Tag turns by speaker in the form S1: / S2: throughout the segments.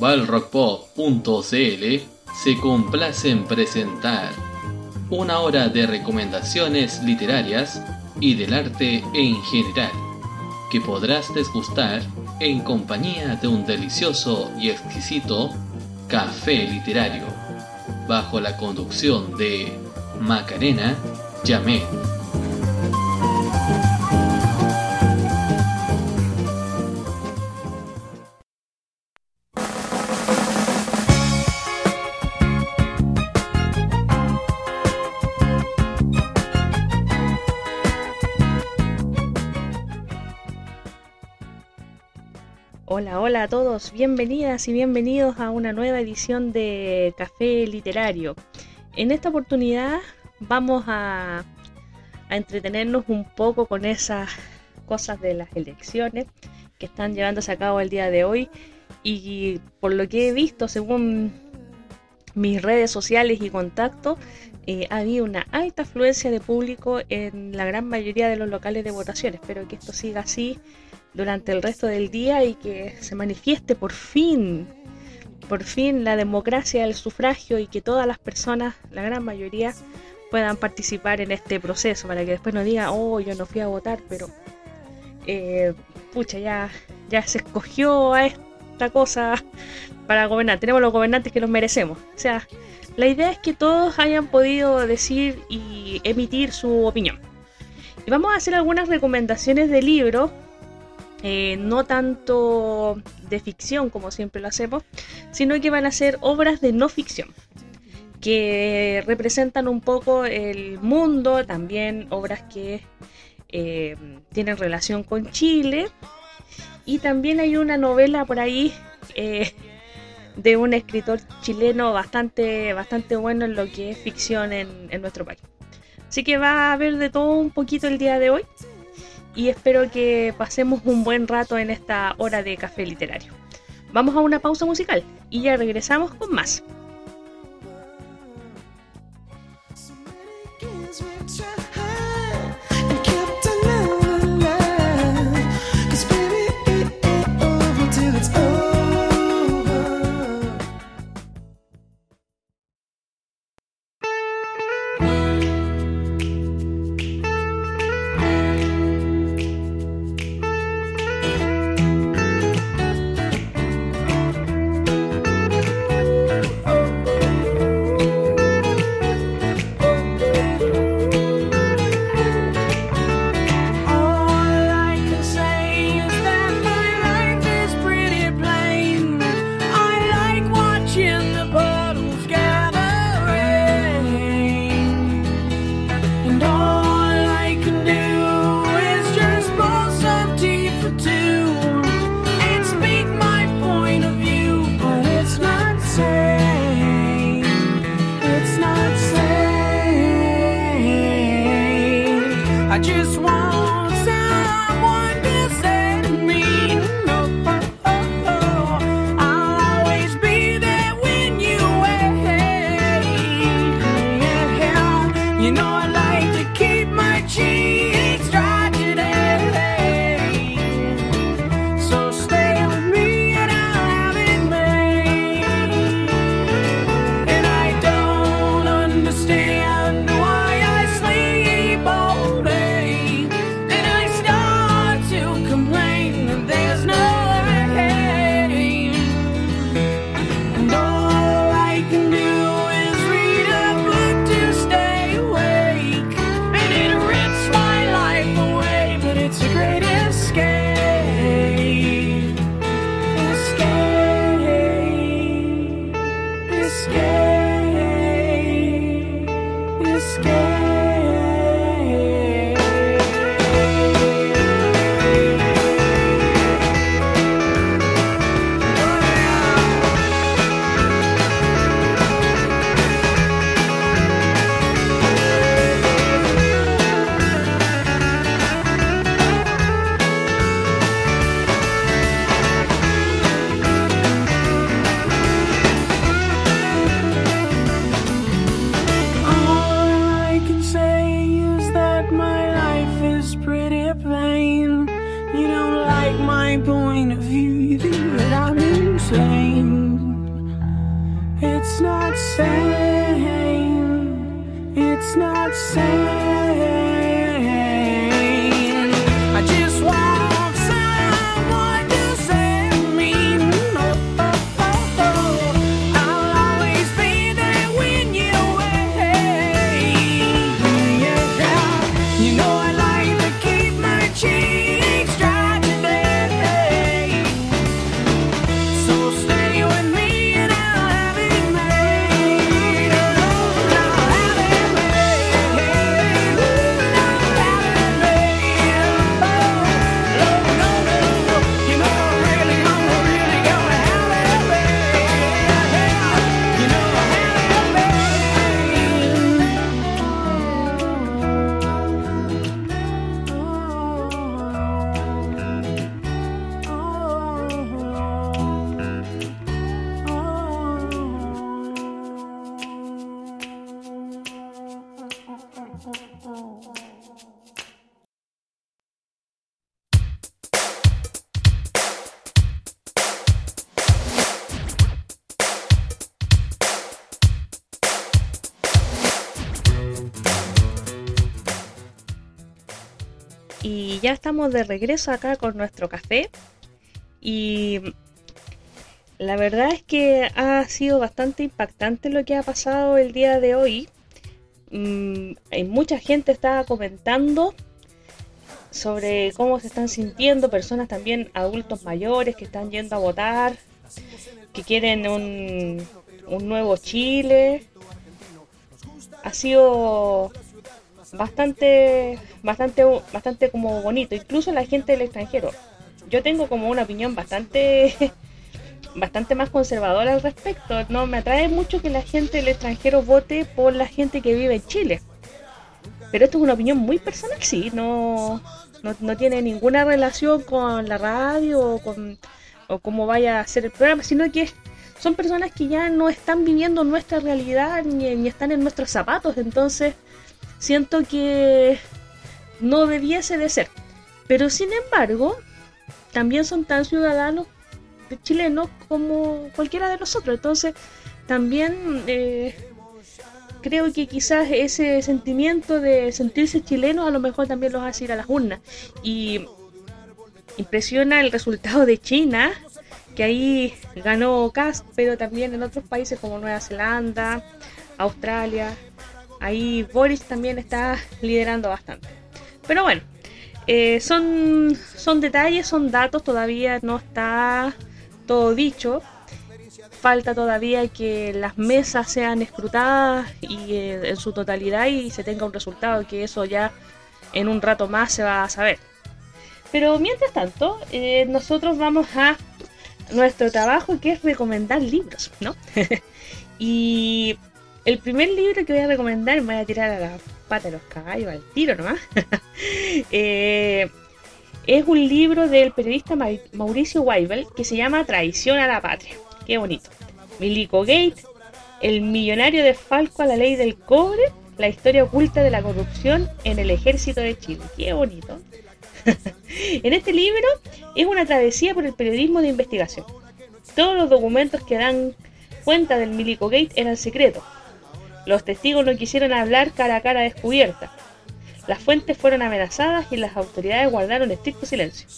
S1: balrockpop.cl se complace en presentar una hora de recomendaciones literarias y del arte en general, que podrás desgustar en compañía de un delicioso y exquisito café literario, bajo la conducción de Macarena Yamé.
S2: A todos, bienvenidas y bienvenidos a una nueva edición de Café Literario. En esta oportunidad vamos a, entretenernos un poco con esas cosas de las elecciones que están llevándose a cabo el día de hoy y por lo que he visto según mis redes sociales y contactos, eh, ha habido una alta afluencia de público en la gran mayoría de los locales de votación. Espero que esto siga así durante el resto del día y que se manifieste por fin, por fin la democracia del sufragio y que todas las personas, la gran mayoría, puedan participar en este proceso para que después no digan, oh, yo no fui a votar, pero eh, pucha, ya, ya se escogió a esta cosa para gobernar. Tenemos los gobernantes que los merecemos. O sea, la idea es que todos hayan podido decir y emitir su opinión. Y vamos a hacer algunas recomendaciones de libros eh, no tanto de ficción como siempre lo hacemos, sino que van a ser obras de no ficción, que representan un poco el mundo, también obras que eh, tienen relación con Chile, y también hay una novela por ahí eh, de un escritor chileno bastante, bastante bueno en lo que es ficción en, en nuestro país. Así que va a haber de todo un poquito el día de hoy y espero que pasemos un buen rato en esta hora de café literario. Vamos a una pausa musical y ya regresamos con más.
S3: Ya estamos de regreso acá con nuestro café. Y la verdad es que ha sido bastante impactante lo que ha pasado el día de hoy. Mm, mucha gente está comentando sobre cómo se están sintiendo, personas también adultos mayores que están yendo a votar, que quieren un, un nuevo Chile. Ha sido bastante, bastante, bastante como bonito, incluso la gente del extranjero. Yo tengo como una opinión bastante, bastante más conservadora al respecto. No me atrae mucho que la gente del extranjero vote por la gente que vive en Chile. Pero esto es una opinión muy personal, sí, no, no, no tiene ninguna relación con la radio o con o cómo vaya a ser el programa, sino que son personas que ya no están viviendo nuestra realidad ni, ni están en nuestros zapatos, entonces siento que no debiese de ser. Pero sin embargo, también son tan ciudadanos chilenos como cualquiera de nosotros. Entonces, también eh, creo que quizás ese sentimiento de sentirse chilenos a lo mejor también los hace ir a las urnas. Y impresiona el resultado de China, que ahí ganó Cast, pero también en otros países como Nueva Zelanda, Australia, ahí Boris también está liderando bastante. Pero bueno, eh, son, son detalles, son datos, todavía no está todo dicho. Falta todavía que las mesas sean escrutadas y eh, en su totalidad y se tenga un resultado, que eso ya en un rato más se va a saber. Pero mientras tanto, eh, nosotros vamos a nuestro trabajo que es recomendar libros, ¿no? y el primer libro que voy a recomendar, me voy a tirar a la pata de los caballos, al tiro nomás. eh, es un libro del periodista Mauricio Weibel que se llama Traición a la Patria. Qué bonito. Milico Gate, el millonario de Falco a la ley del cobre, la historia oculta de la corrupción en el ejército de Chile. Qué bonito. en este libro es una travesía por el periodismo de investigación. Todos los documentos que dan cuenta del Milico Gate eran secretos. Los testigos no quisieron hablar cara a cara descubierta. Las fuentes fueron amenazadas y las autoridades guardaron estricto silencio.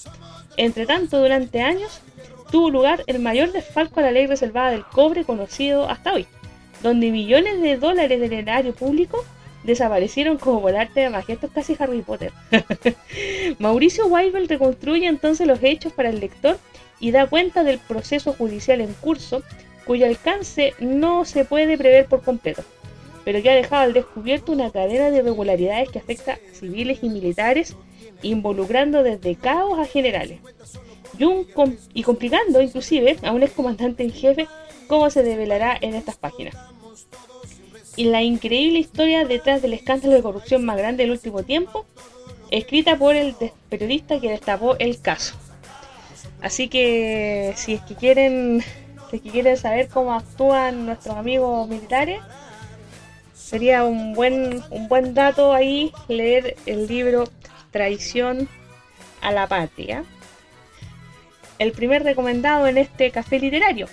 S3: Entre tanto, durante años tuvo lugar el mayor desfalco a la ley reservada del cobre conocido hasta hoy, donde millones de dólares del erario público desaparecieron como por arte de magia. Esto es casi Harry Potter. Mauricio Weibel reconstruye entonces los hechos para el lector y da cuenta del proceso judicial en curso, cuyo alcance no se puede prever por completo, pero que ha dejado al descubierto una cadena de irregularidades que afecta a civiles y militares, involucrando desde caos a generales. Y, un com- y complicando inclusive a un excomandante en jefe, como se develará en estas páginas y la increíble historia detrás del escándalo de corrupción más grande del último tiempo, escrita por el periodista que destapó el caso. Así que si es que quieren, si es que quieren saber cómo actúan nuestros amigos militares, sería un buen, un buen dato ahí leer el libro Traición a la Patria. El primer recomendado en este café literario.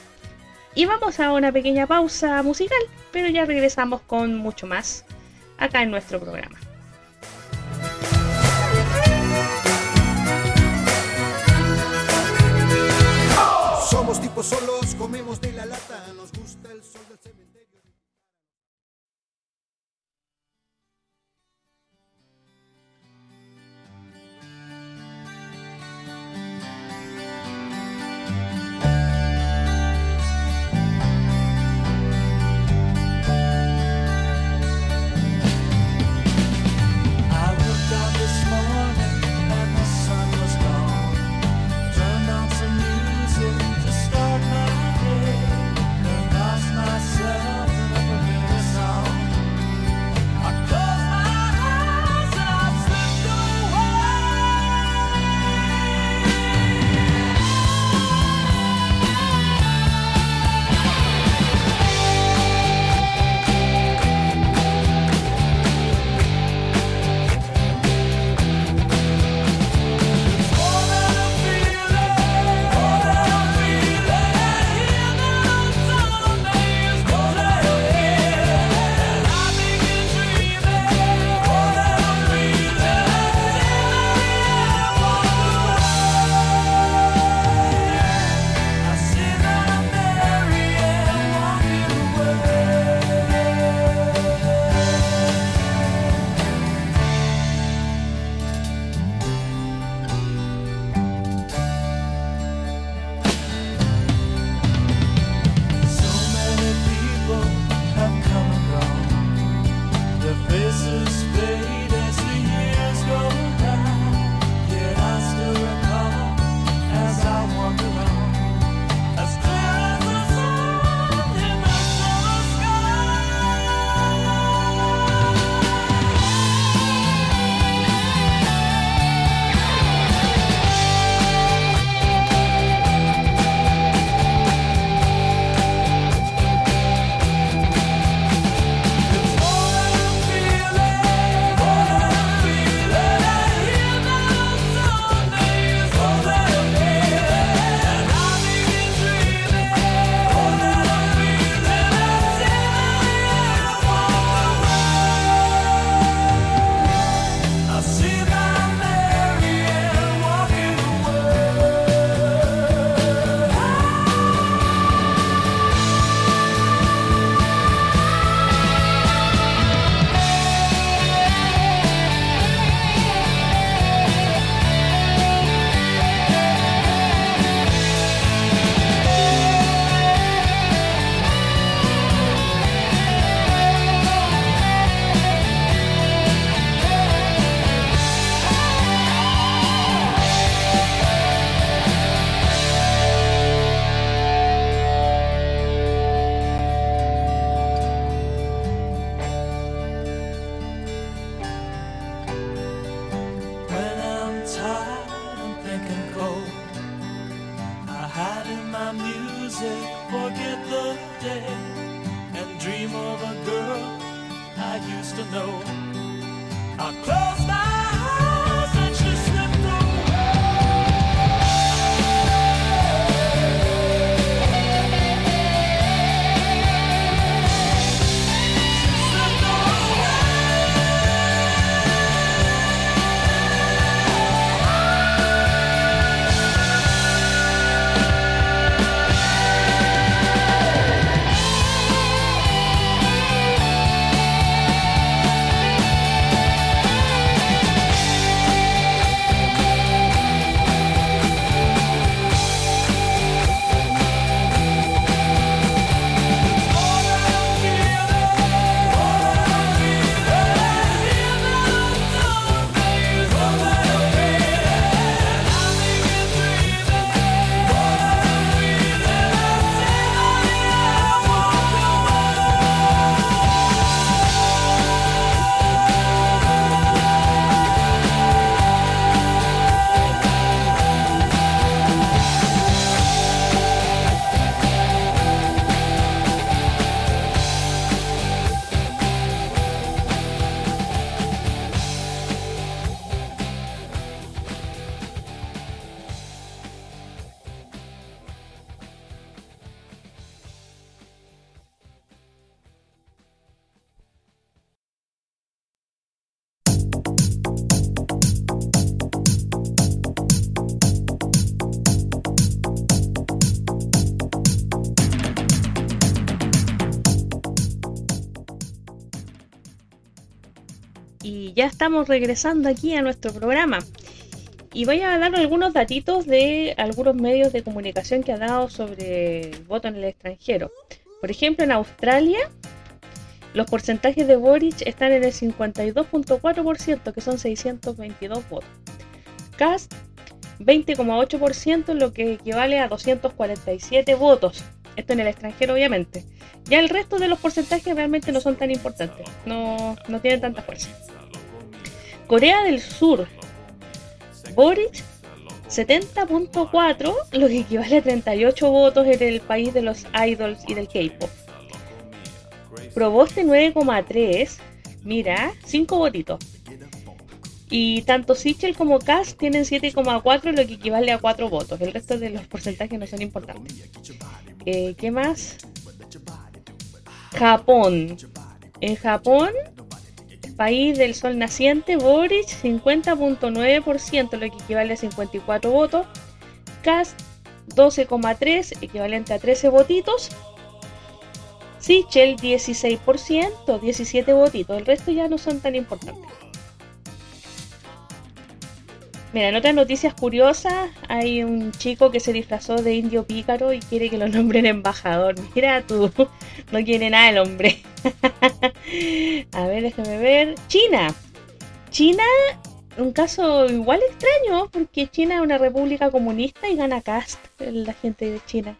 S3: Y vamos a una pequeña pausa musical, pero ya regresamos con mucho más acá en nuestro programa.
S4: Somos tipos solos, comemos de know.
S3: Ya estamos regresando aquí a nuestro programa. Y voy a dar algunos datitos de algunos medios de comunicación que ha dado sobre el voto en el extranjero. Por ejemplo, en Australia, los porcentajes de Boric están en el 52.4%, que son 622 votos. Cast, 20,8%, lo que equivale a 247 votos. Esto en el extranjero, obviamente. Ya el resto de los porcentajes realmente no son tan importantes. No, no tienen tanta fuerza. Corea del Sur. Boric 70.4, lo que equivale a 38 votos en el país de los idols y del K-pop. Proboste 9,3, mira, 5 votitos. Y tanto Sichel como Cass tienen 7,4, lo que equivale a 4 votos. El resto de los porcentajes no son importantes. Eh, ¿Qué más? Japón. En Japón, país del sol naciente, Boric 50.9%, lo que equivale a 54 votos. Cast 12,3, equivalente a 13 votitos. Sichel 16%, 17 votitos. El resto ya no son tan importantes. Mira, en otras noticias curiosas, hay un chico que se disfrazó de indio pícaro y quiere que lo nombren embajador. Mira tú, no quiere nada el hombre. A ver, déjame ver. China. China, un caso igual extraño, porque China es una república comunista y gana cast la gente de China.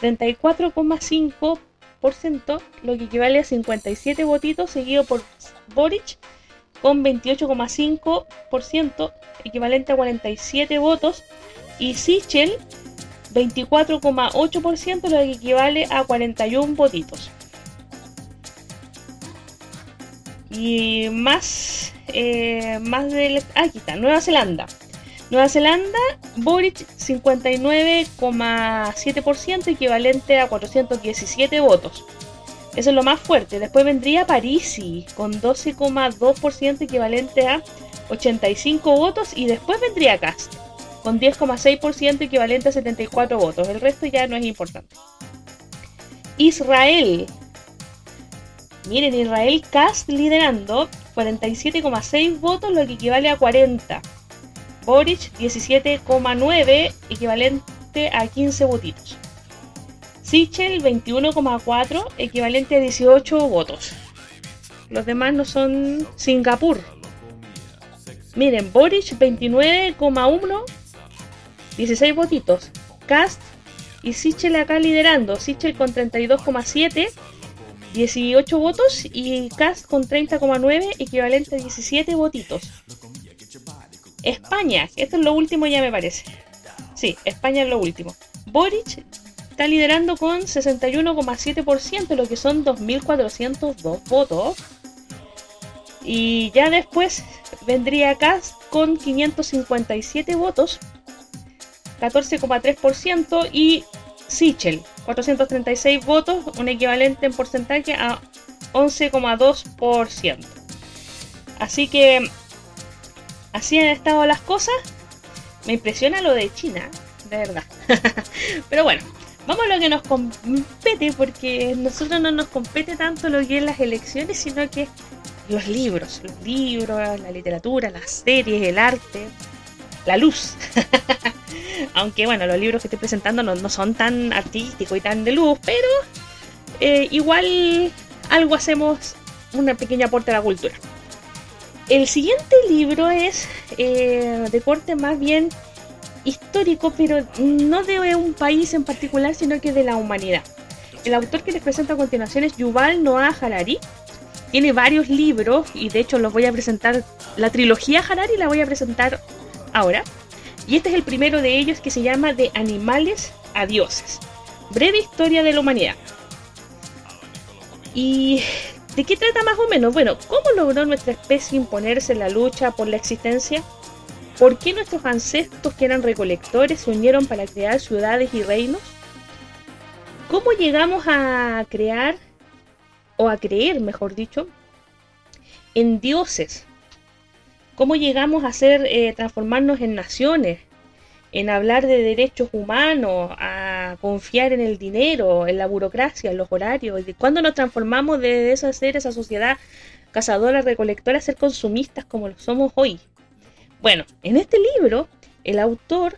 S3: 34,5%, lo que equivale a 57 votitos, seguido por Boric con 28,5%, equivalente a 47 votos, y Sichel 24,8%, lo que equivale a 41 votitos. Y más, eh, más del... ah, aquí está, Nueva Zelanda. Nueva Zelanda, Boric 59,7%, equivalente a 417 votos. Eso es lo más fuerte. Después vendría Parisi con 12,2% equivalente a 85 votos. Y después vendría Cast con 10,6% equivalente a 74 votos. El resto ya no es importante. Israel. Miren, Israel Cast liderando 47,6 votos, lo que equivale a 40. Boric 17,9 equivalente a 15 votitos. Sichel 21,4, equivalente a 18 votos. Los demás no son Singapur. Miren, Boric 29,1, 16 votitos. Cast y Sichel acá liderando. Sichel con 32,7, 18 votos. Y Cast con 30,9, equivalente a 17 votitos. España, esto es lo último ya me parece. Sí, España es lo último. Boric está liderando con 61,7%, lo que son 2.402 votos. Y ya después vendría Cast con 557 votos, 14,3%, y Sichel, 436 votos, un equivalente en porcentaje a 11,2%. Así que así han estado las cosas. Me impresiona lo de China, de verdad. Pero bueno, Vamos a lo que nos compete, porque nosotros no nos compete tanto lo que es las elecciones, sino que los libros, los libros, la literatura, las series, el arte, la luz. Aunque bueno, los libros que estoy presentando no, no son tan artísticos y tan de luz, pero eh, igual algo hacemos, una pequeña aporte a la cultura. El siguiente libro es eh, de corte más bien histórico, pero no de un país en particular, sino que de la humanidad. El autor que les presento a continuación es Yuval Noah Harari. Tiene varios libros y de hecho los voy a presentar. La trilogía Harari la voy a presentar ahora. Y este es el primero de ellos que se llama De animales a dioses. Breve historia de la humanidad. ¿Y de qué trata más o menos? Bueno, ¿cómo logró nuestra especie imponerse en la lucha por la existencia? ¿Por qué nuestros ancestros que eran recolectores se unieron para crear ciudades y reinos? ¿Cómo llegamos a crear, o a creer, mejor dicho, en dioses? ¿Cómo llegamos a ser, eh, transformarnos en naciones? En hablar de derechos humanos, a confiar en el dinero, en la burocracia, en los horarios. ¿Cuándo nos transformamos de esa ser esa sociedad cazadoras, recolectoras, ser consumistas como lo somos hoy. Bueno, en este libro, el autor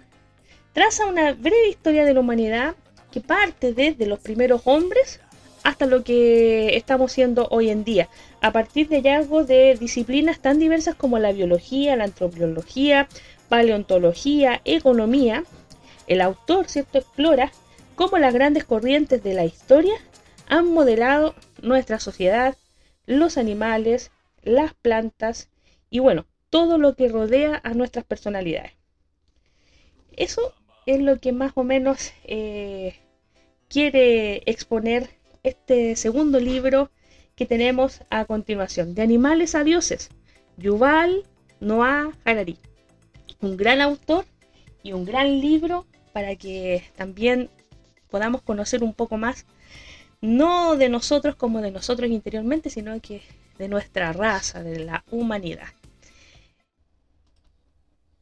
S3: traza una breve historia de la humanidad que parte desde los primeros hombres hasta lo que estamos siendo hoy en día, a partir de hallazgos de disciplinas tan diversas como la biología, la antropología, paleontología, economía. El autor, ¿cierto?, explora cómo las grandes corrientes de la historia han modelado nuestra sociedad, los animales, las plantas y bueno, todo lo que rodea a nuestras personalidades. Eso es lo que más o menos eh, quiere exponer este segundo libro que tenemos a continuación, de animales a dioses, Yuval Noah Harari. Un gran autor y un gran libro para que también podamos conocer un poco más, no de nosotros como de nosotros interiormente, sino que de nuestra raza, de la humanidad.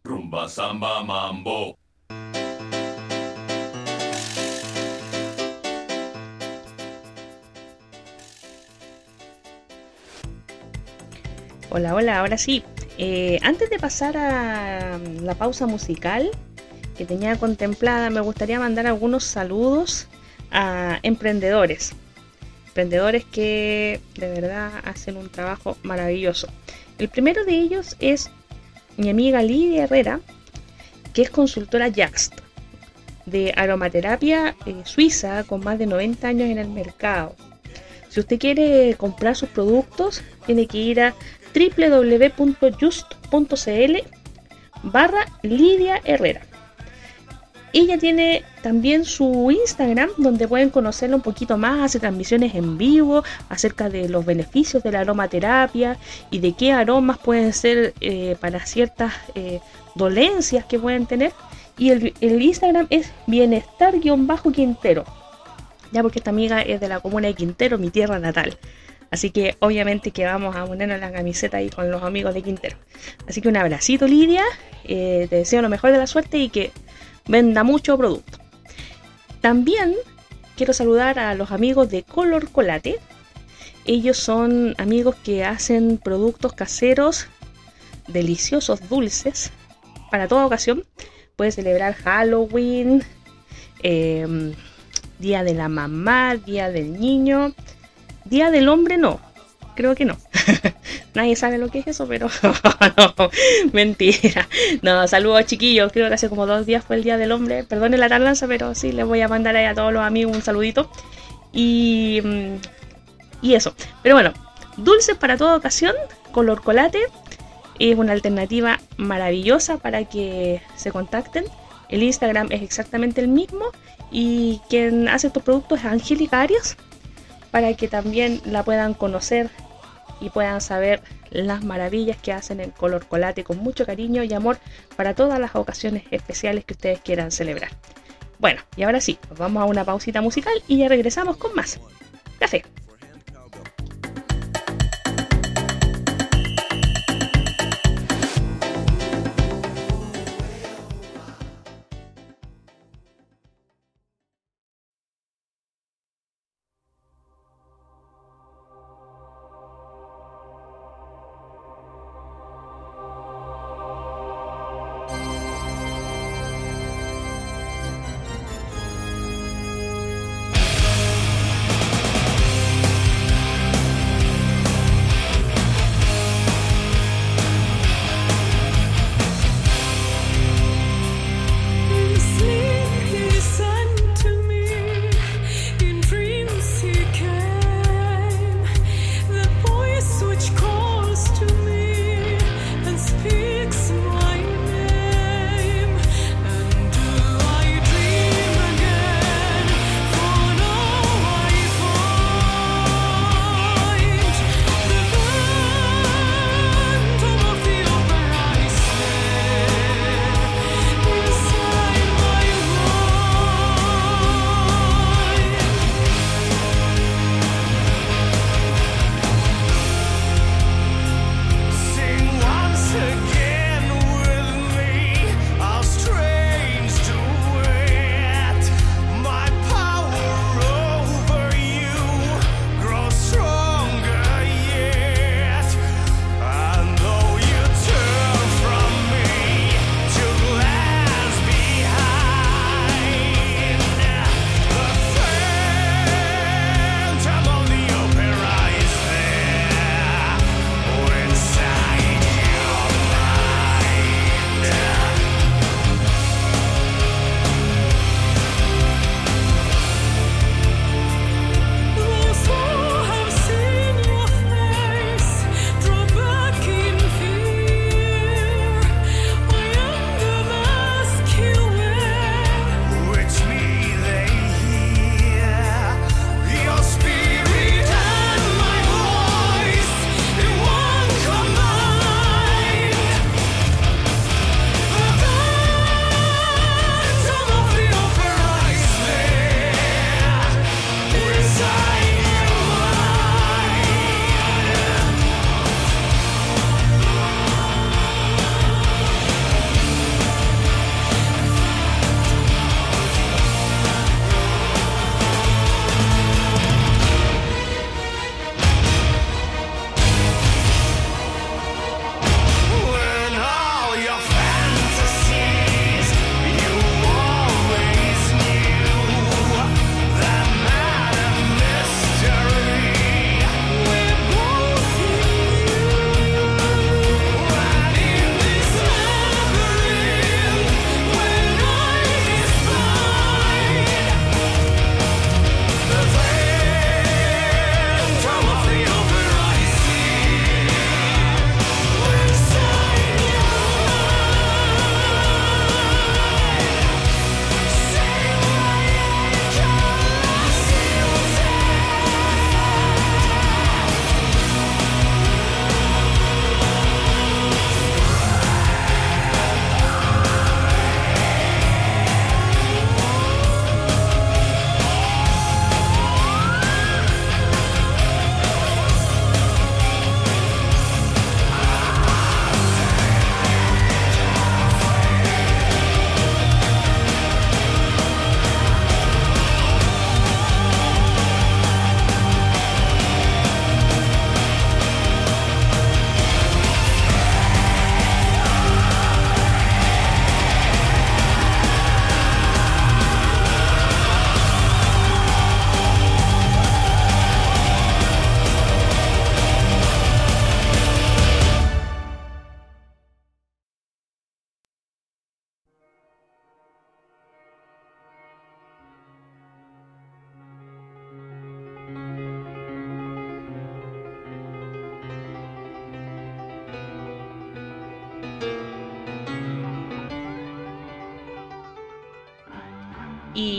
S5: Rumba samba mambo.
S3: Hola, hola, ahora sí. Eh, antes de pasar a la pausa musical que tenía contemplada, me gustaría mandar algunos saludos a emprendedores. Emprendedores que de verdad hacen un trabajo maravilloso. El primero de ellos es mi amiga Lidia Herrera, que es consultora Jaxt de aromaterapia eh, suiza con más de 90 años en el mercado. Si usted quiere comprar sus productos, tiene que ir a www.just.cl barra Lidia Herrera. Ella tiene también su Instagram donde pueden conocerla un poquito más, hace transmisiones en vivo acerca de los beneficios de la aromaterapia y de qué aromas pueden ser eh, para ciertas eh, dolencias que pueden tener. Y el, Instagram es bienestar-quintero. Ya porque esta amiga es de la comuna de Quintero, mi tierra natal. Así que obviamente que vamos a ponernos la camiseta ahí con los amigos de Quintero. Así que un abracito Lidia, eh, te deseo lo mejor de la suerte y que venda mucho producto. También quiero saludar a los amigos de Color Colate. Ellos son amigos que hacen productos caseros deliciosos, dulces, para toda ocasión. Puedes celebrar Halloween, eh, Día de la Mamá, Día del Niño. Día del Hombre no, creo que no. Nadie sabe lo que es eso, pero no, mentira. No, saludos chiquillos, creo que hace como dos días fue el Día del Hombre. Perdonen la tardanza, pero sí, les voy a mandar a todos los amigos un saludito. Y, mm, y eso. Pero bueno, dulces para toda ocasión, color colate. Es una alternativa maravillosa para que se contacten. El Instagram es exactamente el mismo. Y quien hace estos productos es Angélica Arias para que también la puedan conocer y puedan saber las maravillas que hacen en color colate con mucho cariño y amor para todas las ocasiones especiales que ustedes quieran celebrar. Bueno, y ahora sí, nos vamos a una pausita musical y ya regresamos con más. Café.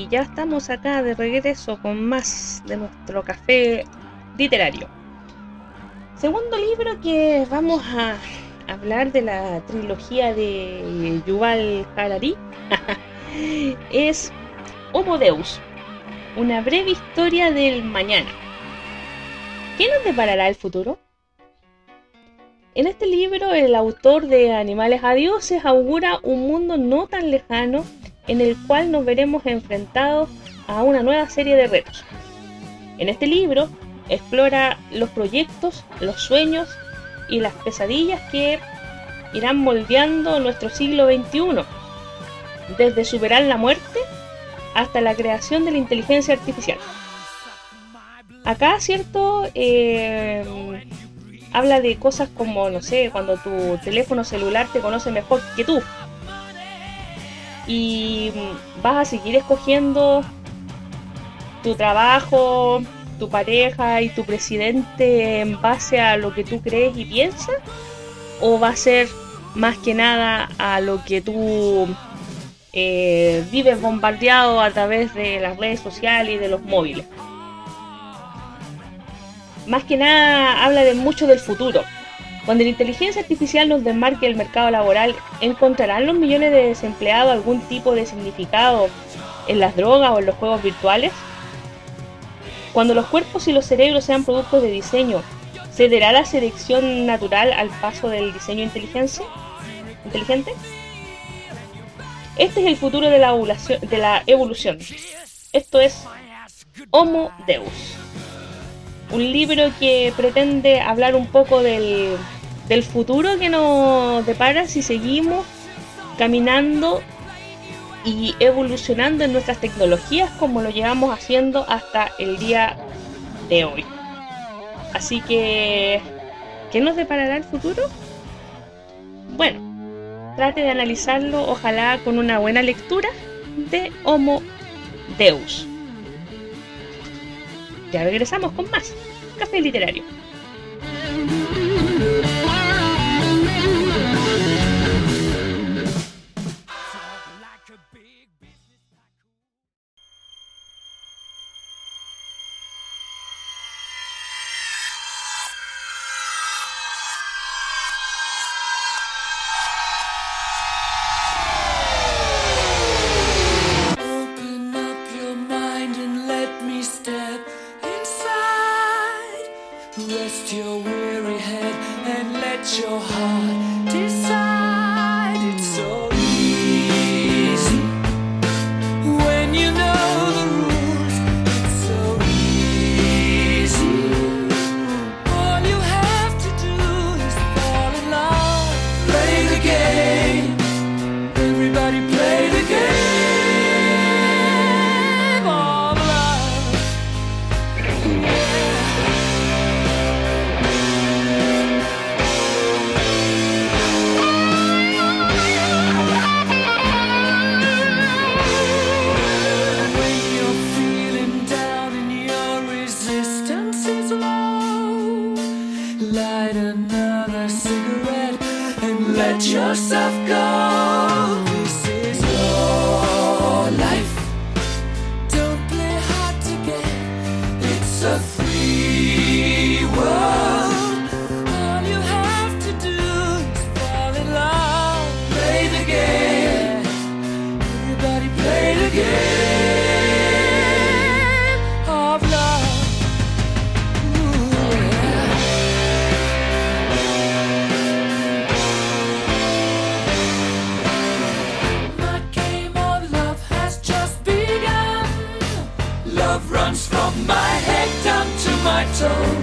S3: Ya estamos acá de regreso con más de nuestro café literario. Segundo libro que vamos a hablar de la trilogía de Yuval Harari es Homo Deus, una breve historia del mañana. ¿Qué nos deparará el futuro? En este libro, el autor de Animales a Dioses augura un mundo no tan lejano en el cual nos veremos enfrentados a una nueva serie de retos. En este libro explora los proyectos, los sueños y las pesadillas que irán moldeando nuestro siglo XXI, desde superar la muerte hasta la creación de la inteligencia artificial. Acá, ¿cierto? Eh, habla de cosas como, no sé, cuando tu teléfono celular te conoce mejor que tú. Y vas a seguir escogiendo tu trabajo, tu pareja y tu presidente en base a lo que tú crees y piensas. O va a ser más que nada a lo que tú eh, vives bombardeado a través de las redes sociales y de los móviles más que nada habla de mucho del futuro. Cuando la inteligencia artificial nos desmarque el mercado laboral, ¿encontrarán los millones de desempleados algún tipo de significado en las drogas o en los juegos virtuales? Cuando los cuerpos y los cerebros sean productos de diseño, ¿cederá la selección natural al paso del diseño inteligencia? inteligente? Este es el futuro de la. De la evolución. Esto es Homo Deus un libro que pretende hablar un poco del, del futuro que nos depara si seguimos caminando y evolucionando en nuestras tecnologías como lo llevamos haciendo hasta el día de hoy. Así que, ¿qué nos deparará el futuro? Bueno, trate de analizarlo, ojalá con una buena lectura de Homo Deus. Ya regresamos con más Café Literario.
S6: So.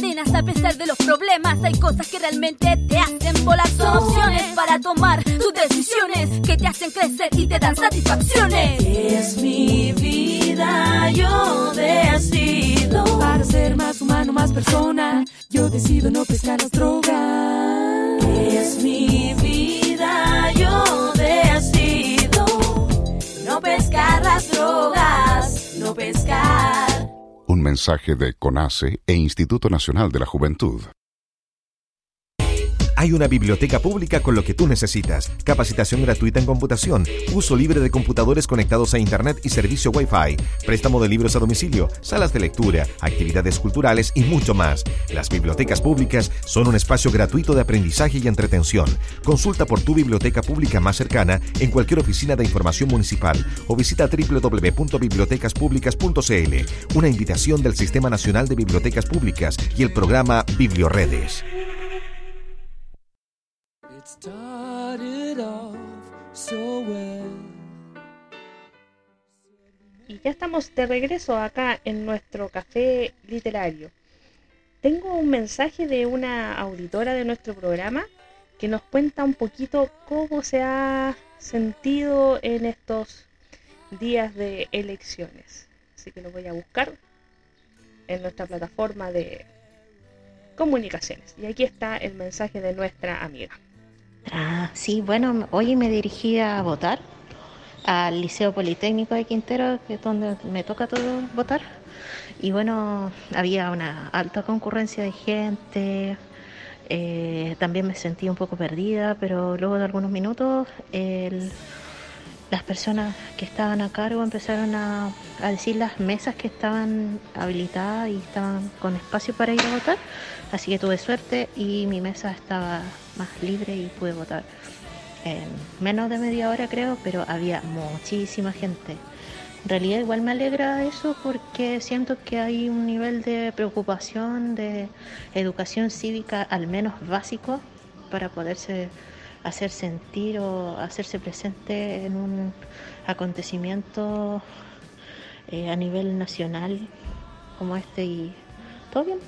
S7: Cadenas, a pesar de los problemas, hay cosas que realmente te hacen volar. Son opciones para tomar tus decisiones que te hacen crecer y te dan satisfacciones.
S8: Es mi vida, yo decido.
S6: Para ser más humano, más persona, yo decido no pescar las drogas.
S8: Es mi vida, yo decido. No pescar las drogas, no pescar.
S9: Un mensaje de CONACE e Instituto Nacional de la Juventud.
S10: Hay una biblioteca pública con lo que tú necesitas. Capacitación gratuita en computación, uso libre de computadores conectados a Internet y servicio Wi-Fi, préstamo de libros a domicilio, salas de lectura, actividades culturales y mucho más. Las bibliotecas públicas son un espacio gratuito de aprendizaje y entretención. Consulta por tu biblioteca pública más cercana en cualquier oficina de información municipal o visita www.bibliotecaspublicas.cl. Una invitación del Sistema Nacional de Bibliotecas Públicas y el programa Biblioredes.
S3: Y ya estamos de regreso acá en nuestro café literario. Tengo un mensaje de una auditora de nuestro programa que nos cuenta un poquito cómo se ha sentido en estos días de elecciones. Así que lo voy a buscar en nuestra plataforma de comunicaciones. Y aquí está el mensaje de nuestra amiga.
S11: Ah, sí, bueno, hoy me dirigí a votar al Liceo Politécnico de Quintero, que es donde me toca todo votar. Y bueno, había una alta concurrencia de gente. eh, también me sentí un poco perdida, pero luego de algunos minutos el- las personas que estaban a cargo empezaron a, a decir las mesas que estaban habilitadas y estaban con espacio para ir a votar. Así que tuve suerte y mi mesa estaba más libre y pude votar en menos de media hora creo, pero había muchísima gente. En realidad igual me alegra eso porque siento que hay un nivel de preocupación, de educación cívica al menos básico para poderse hacer sentir o hacerse presente en un acontecimiento eh, a nivel nacional como este y todo bien.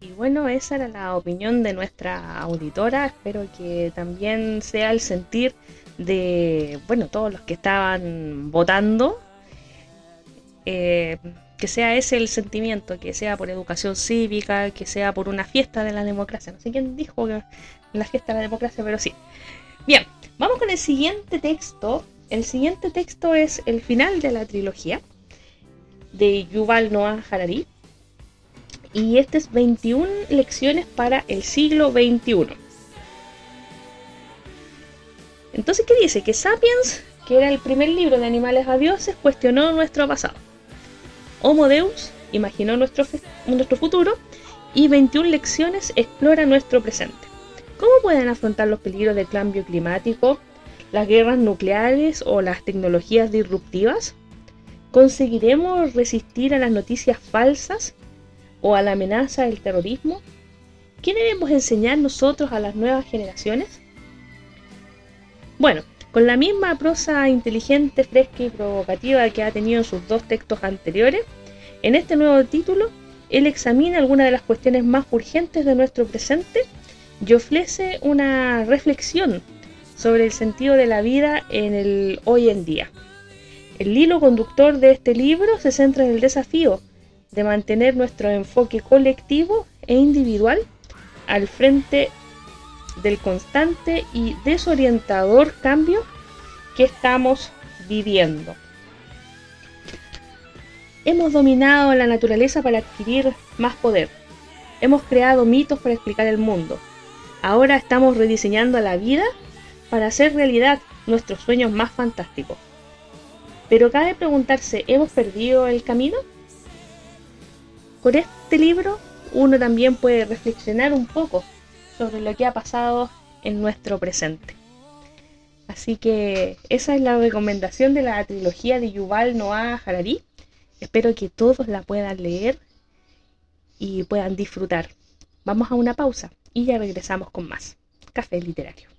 S3: Y bueno, esa era la opinión de nuestra auditora. Espero que también sea el sentir de, bueno, todos los que estaban votando. Eh, que sea ese el sentimiento, que sea por educación cívica, que sea por una fiesta de la democracia. No sé quién dijo que la fiesta de la democracia, pero sí. Bien, vamos con el siguiente texto. El siguiente texto es el final de la trilogía de Yuval Noah Harari y este es 21 lecciones para el siglo XXI. Entonces, ¿qué dice? Que Sapiens, que era el primer libro de animales a dioses, cuestionó nuestro pasado. Homo Deus imaginó nuestro, nuestro futuro y 21 lecciones explora nuestro presente. ¿Cómo pueden afrontar los peligros del cambio climático, las guerras nucleares o las tecnologías disruptivas? ¿Conseguiremos resistir a las noticias falsas o a la amenaza del terrorismo? ¿Qué debemos enseñar nosotros a las nuevas generaciones? Bueno, con la misma prosa inteligente, fresca y provocativa que ha tenido en sus dos textos anteriores, en este nuevo título, él examina algunas de las cuestiones más urgentes de nuestro presente y ofrece una reflexión sobre el sentido de la vida en el hoy en día. El hilo conductor de este libro se centra en el desafío de mantener nuestro enfoque colectivo e individual al frente del constante y desorientador cambio que estamos viviendo. Hemos dominado la naturaleza para adquirir más poder. Hemos creado mitos para explicar el mundo. Ahora estamos rediseñando la vida para hacer realidad nuestros sueños más fantásticos. Pero cabe preguntarse, ¿hemos perdido el camino? Con este libro uno también puede reflexionar un poco sobre lo que ha pasado en nuestro presente. Así que esa es la recomendación de la trilogía de Yuval Noah Harari. Espero que todos la puedan leer y puedan disfrutar. Vamos a una pausa
S6: y ya regresamos con más café literario.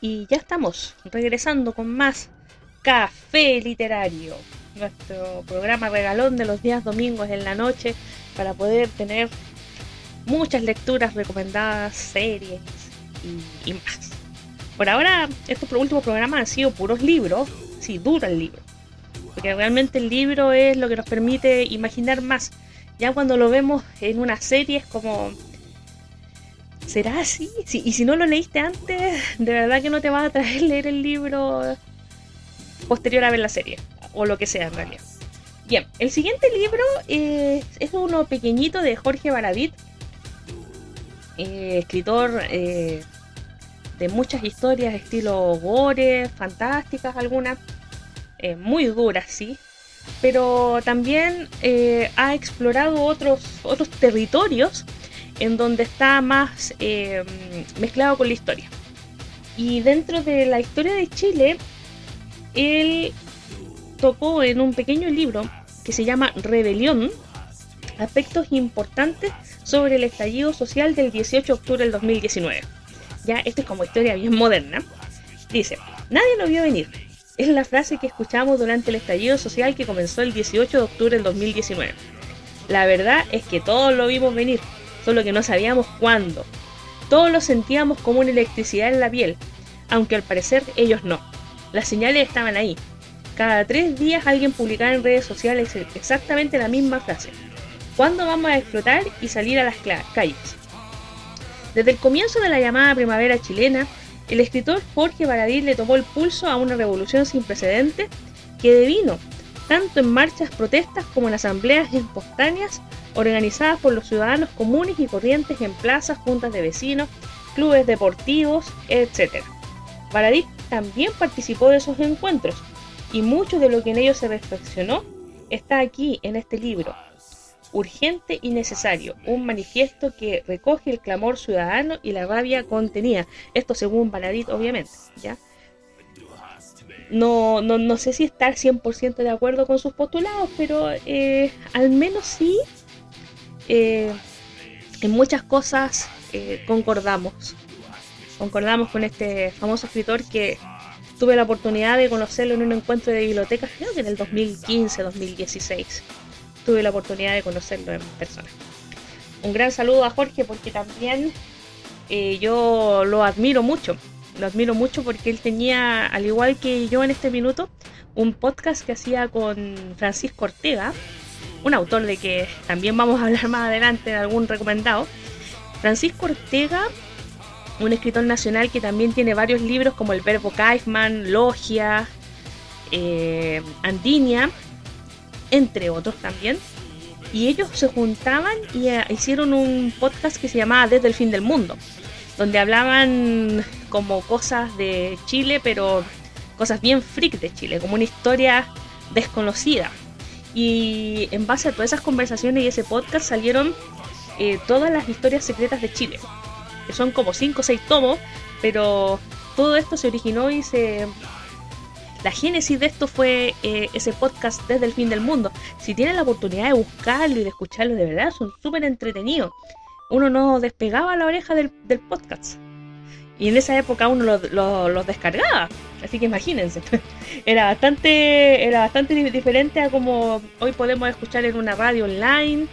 S3: Y ya estamos regresando con más Café Literario, nuestro programa regalón de los días domingos en la noche para poder tener muchas lecturas recomendadas, series y, más. Por ahora, estos últimos programas han sido puros libros, sí, dura el libro, porque realmente el libro es lo que nos permite imaginar más. Ya cuando lo vemos en una serie es como ¿Será así? Sí, y si no lo leíste antes, de verdad que no te va a atraer leer el libro posterior a ver la serie, o lo que sea en realidad. Bien, el siguiente libro es uno pequeñito de Jorge Baradit, eh, escritor eh, de muchas historias estilo gore, fantásticas algunas, eh, muy duras, sí, pero también eh, ha explorado otros, otros territorios en donde está más eh, mezclado con la historia. Y dentro de la historia de Chile, él tocó en un pequeño libro que se llama Rebelión aspectos importantes sobre el estallido social del 18 de octubre del 2019. Ya, esto es como historia bien moderna. Dice, nadie lo vio venir. Es la frase que escuchamos durante el estallido social que comenzó el 18 de octubre del 2019. La verdad es que todos lo vimos venir, solo que no sabíamos cuándo. Todos lo sentíamos como una electricidad en la piel, aunque al parecer ellos no. Las señales estaban ahí. Cada tres días alguien publicaba en redes sociales exactamente la misma frase. ¿Cuándo vamos a explotar y salir a las calles? Desde el comienzo de la llamada primavera chilena, el escritor Jorge Baradit le tomó el pulso a una revolución sin precedentes que devino tanto en marchas, protestas como en asambleas espontáneas organizadas por los ciudadanos comunes y corrientes en plazas, juntas de vecinos, clubes deportivos, etc. Baradit también participó de esos encuentros y mucho de lo que en ellos se reflexionó está aquí en este libro, urgente y necesario, un manifiesto que recoge el clamor ciudadano y la rabia contenida. Esto según Baradit, obviamente, ¿ya? No, no, no sé si estar 100% de acuerdo con sus postulados, pero eh, al menos sí, eh, en muchas cosas eh, concordamos. Concordamos con este famoso escritor que tuve la oportunidad de conocerlo en un encuentro de bibliotecas, creo que en el 2015-2016 tuve la oportunidad de conocerlo en persona. Un gran saludo a Jorge porque también eh, yo lo admiro mucho. Lo admiro mucho porque él tenía, al igual que yo en este minuto, un podcast que hacía con Francisco Ortega, un autor de que también vamos a hablar más adelante en algún recomendado. Francisco Ortega, un escritor nacional que también tiene varios libros como El Verbo Kaifman, Logia, eh, Andinia, entre otros también. Y ellos se juntaban y uh, hicieron un podcast que se llamaba Desde el fin del mundo, donde hablaban como cosas de Chile, pero cosas bien freak de Chile, como una historia desconocida. Y en base a todas esas conversaciones y ese podcast salieron eh, todas las historias secretas de Chile, que son como 5 o 6 tomos, pero todo esto se originó y se la génesis de esto fue eh, ese podcast desde el fin del mundo. Si tienen la oportunidad de buscarlo y de escucharlo, de verdad, son súper entretenidos. Uno no despegaba la oreja del, del, podcast. Y en esa época uno los lo, lo descargaba. Así que imagínense. Era bastante, era bastante diferente a como hoy podemos escuchar en una radio online.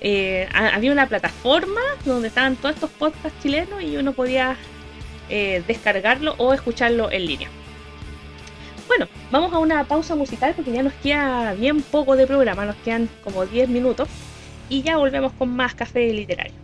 S3: Eh, había una plataforma donde estaban todos estos podcasts chilenos y uno podía eh, descargarlo o escucharlo en línea. Bueno, vamos a una pausa musical porque ya nos queda bien poco de programa, nos quedan como 10 minutos y ya volvemos con más café literario.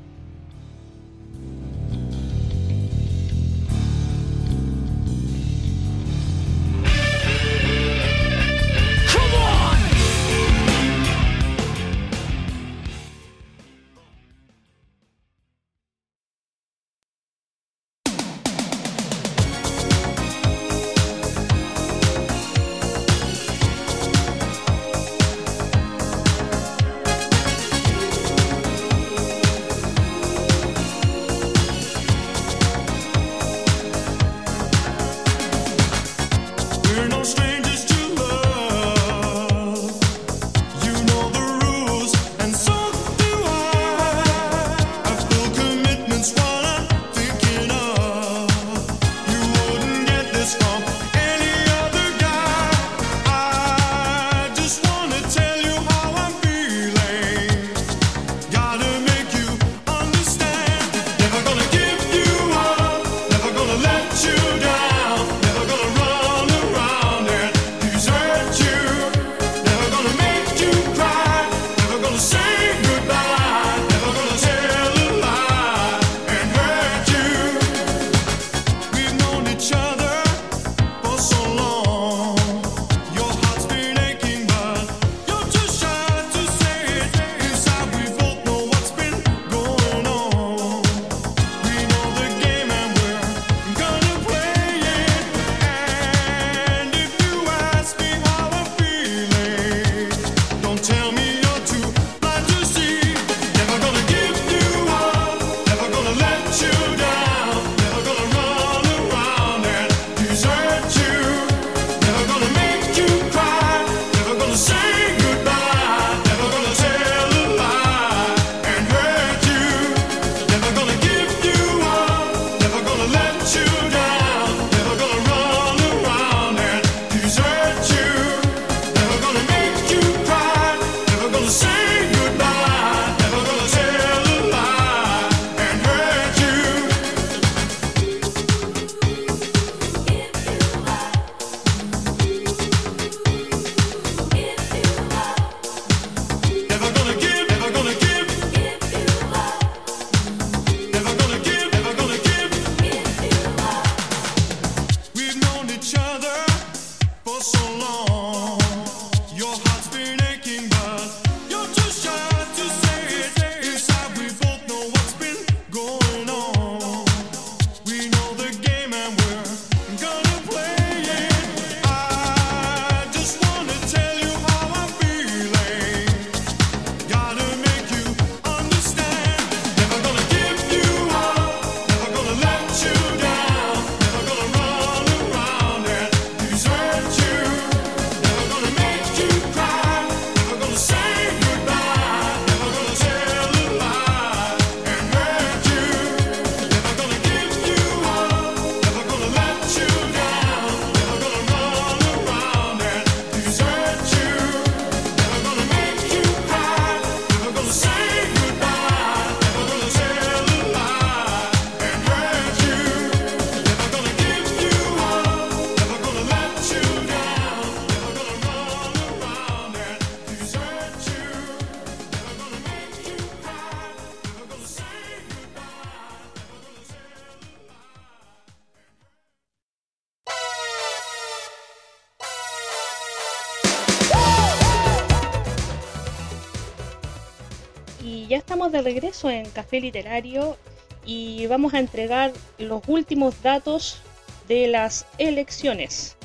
S3: Regreso en Café Literario y vamos a entregar los últimos datos de las elecciones.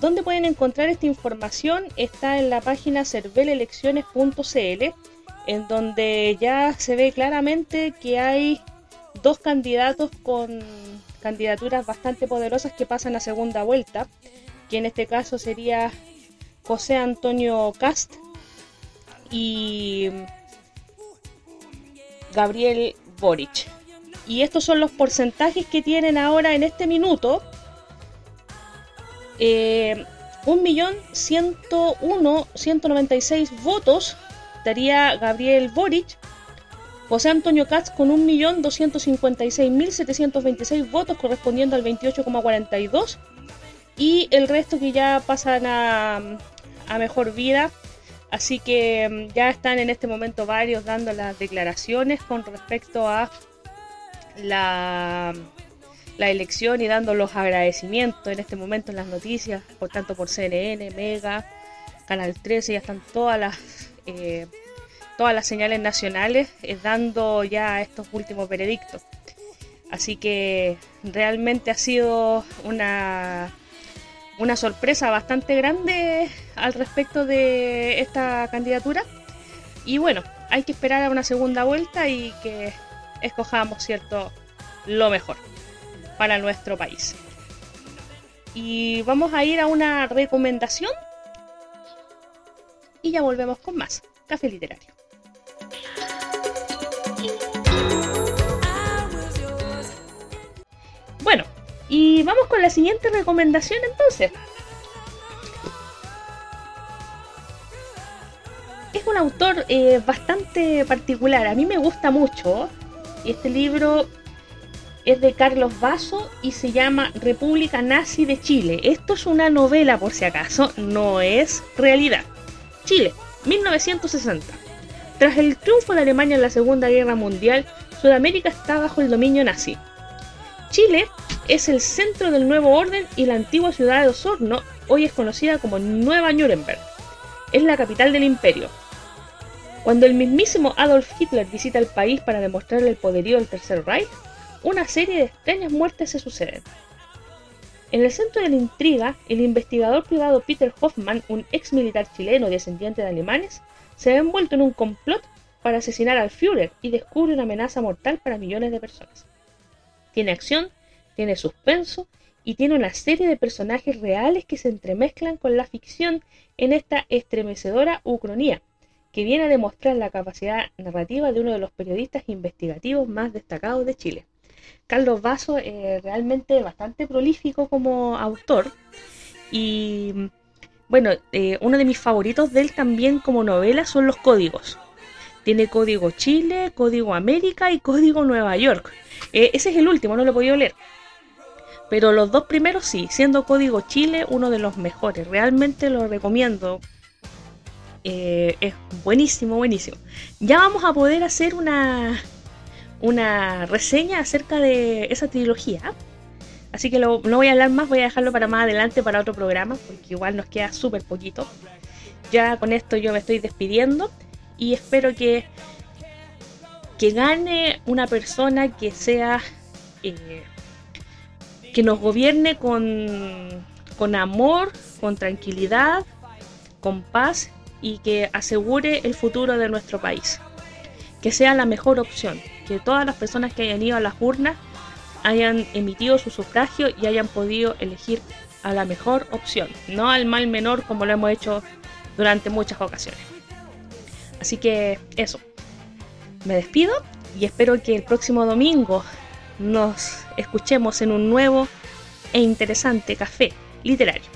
S3: ¿Dónde pueden encontrar esta información? Está en la página cervelelecciones.cl, en donde ya se ve claramente que hay dos candidatos con candidaturas bastante poderosas que pasan a segunda vuelta, que en este caso sería José Antonio Cast y Gabriel Boric. Y estos son los porcentajes que tienen ahora en este minuto. Eh, 1.101.196 votos daría Gabriel Boric. José Antonio Katz con 1.256.726 votos correspondiendo al 28,42. Y el resto que ya pasan a, a mejor vida. Así que mm, ya están en este momento varios dando las declaraciones con respecto a la, elección y dando los agradecimientos en este momento en las noticias, por tanto por CNN, Mega, Canal 13, ya están todas las eh, todas las señales nacionales eh, dando ya estos últimos veredictos. Así que realmente ha sido una una sorpresa bastante grande al respecto de esta candidatura. Y bueno, hay que esperar a una segunda vuelta y que escojamos, ¿cierto?, lo mejor para nuestro país. Y vamos a ir a una recomendación y ya volvemos con más Café Literario. Bueno, y vamos con la siguiente recomendación entonces. Es un autor eh, bastante particular, a mí me gusta mucho. Este libro es de Carlos Vaso y se llama República Nazi de Chile. Esto es una novela por si acaso, no es realidad. Chile, 1960. Tras el triunfo de Alemania en la Segunda Guerra Mundial, Sudamérica está bajo el dominio nazi. Chile es el centro del nuevo orden y la antigua ciudad de Osorno hoy es conocida como Nueva Nuremberg. Es la capital del imperio. Cuando el mismísimo Adolf Hitler visita el país para demostrarle el poderío del Tercer Reich, una serie de extrañas muertes se suceden. En el centro de la intriga, el investigador privado Peter Hoffman, un ex militar chileno descendiente de alemanes, se ve envuelto en un complot para asesinar al Führer y descubre una amenaza mortal para millones de personas. Tiene acción, tiene suspenso y tiene una serie de personajes reales que se entremezclan con la ficción en esta estremecedora ucronía, que viene a demostrar la capacidad narrativa de uno de los periodistas investigativos más destacados de Chile. Carlos Vaso es realmente bastante prolífico como autor y bueno, eh, uno de mis favoritos de él también como novela son los códigos. Tiene código Chile, código América y código Nueva York. Eh, ese es el último, no lo he podido leer. Pero los dos primeros sí, siendo Código Chile uno de los mejores. Realmente lo recomiendo. Eh, es buenísimo, buenísimo. Ya vamos a poder hacer una, una reseña acerca de esa trilogía. Así que lo- no voy a hablar más, voy a dejarlo para más adelante, para otro programa, porque igual nos queda súper poquito. Ya con esto yo me estoy despidiendo y espero que, que gane una persona que sea... eh, que nos gobierne con, con amor, con tranquilidad, con paz y que asegure el futuro de nuestro país. Que sea la mejor opción, que todas las personas que hayan ido a las urnas hayan emitido su sufragio y hayan podido elegir a la mejor opción, no al mal menor como lo hemos hecho durante muchas ocasiones. Así que eso, me despido y espero que el próximo domingo nos escuchemos en un nuevo e interesante café literario.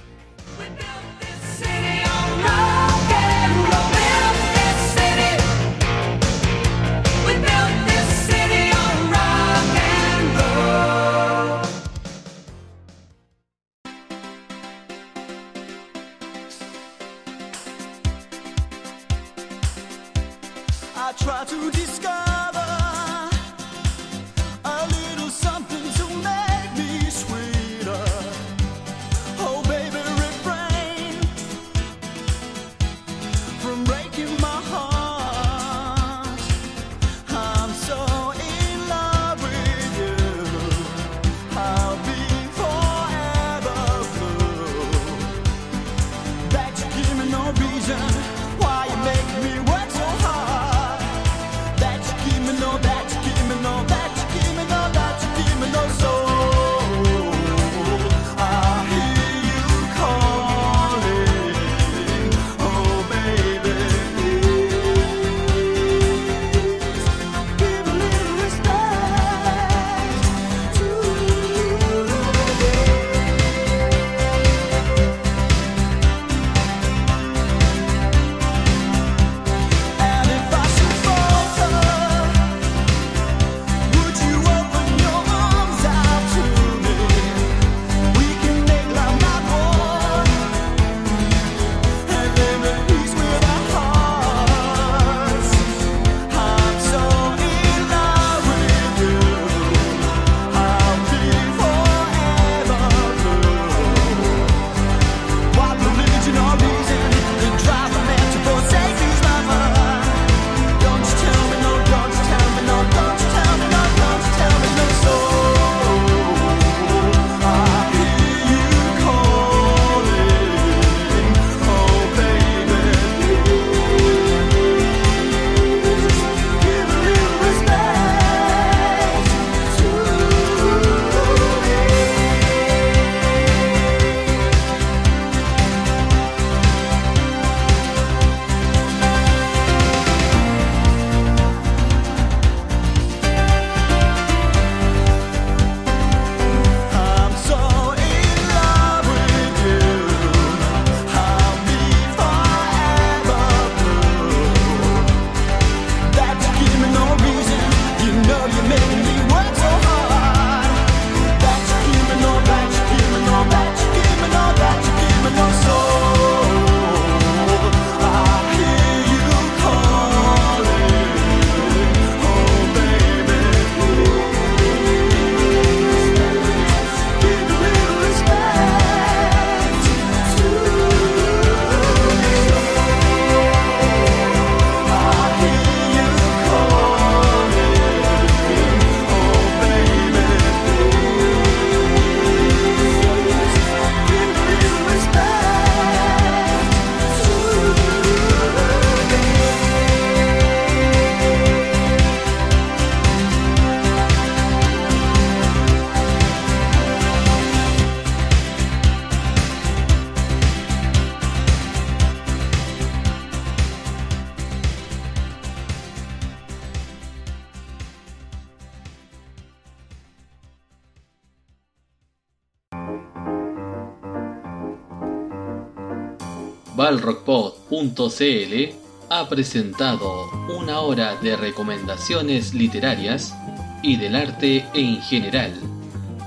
S1: balrockpod.cl ha presentado una hora de recomendaciones literarias y del arte en general,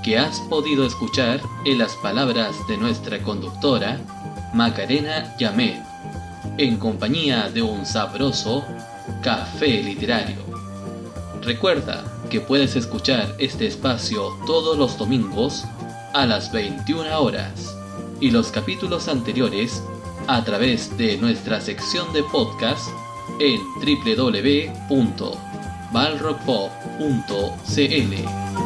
S1: que has podido escuchar en las palabras de nuestra conductora, Macarena Yamet, en compañía de un sabroso café literario. Recuerda que puedes escuchar este espacio todos los domingos a las 21 horas y los capítulos anteriores a través de nuestra sección de podcast en www.balrockpop.cl.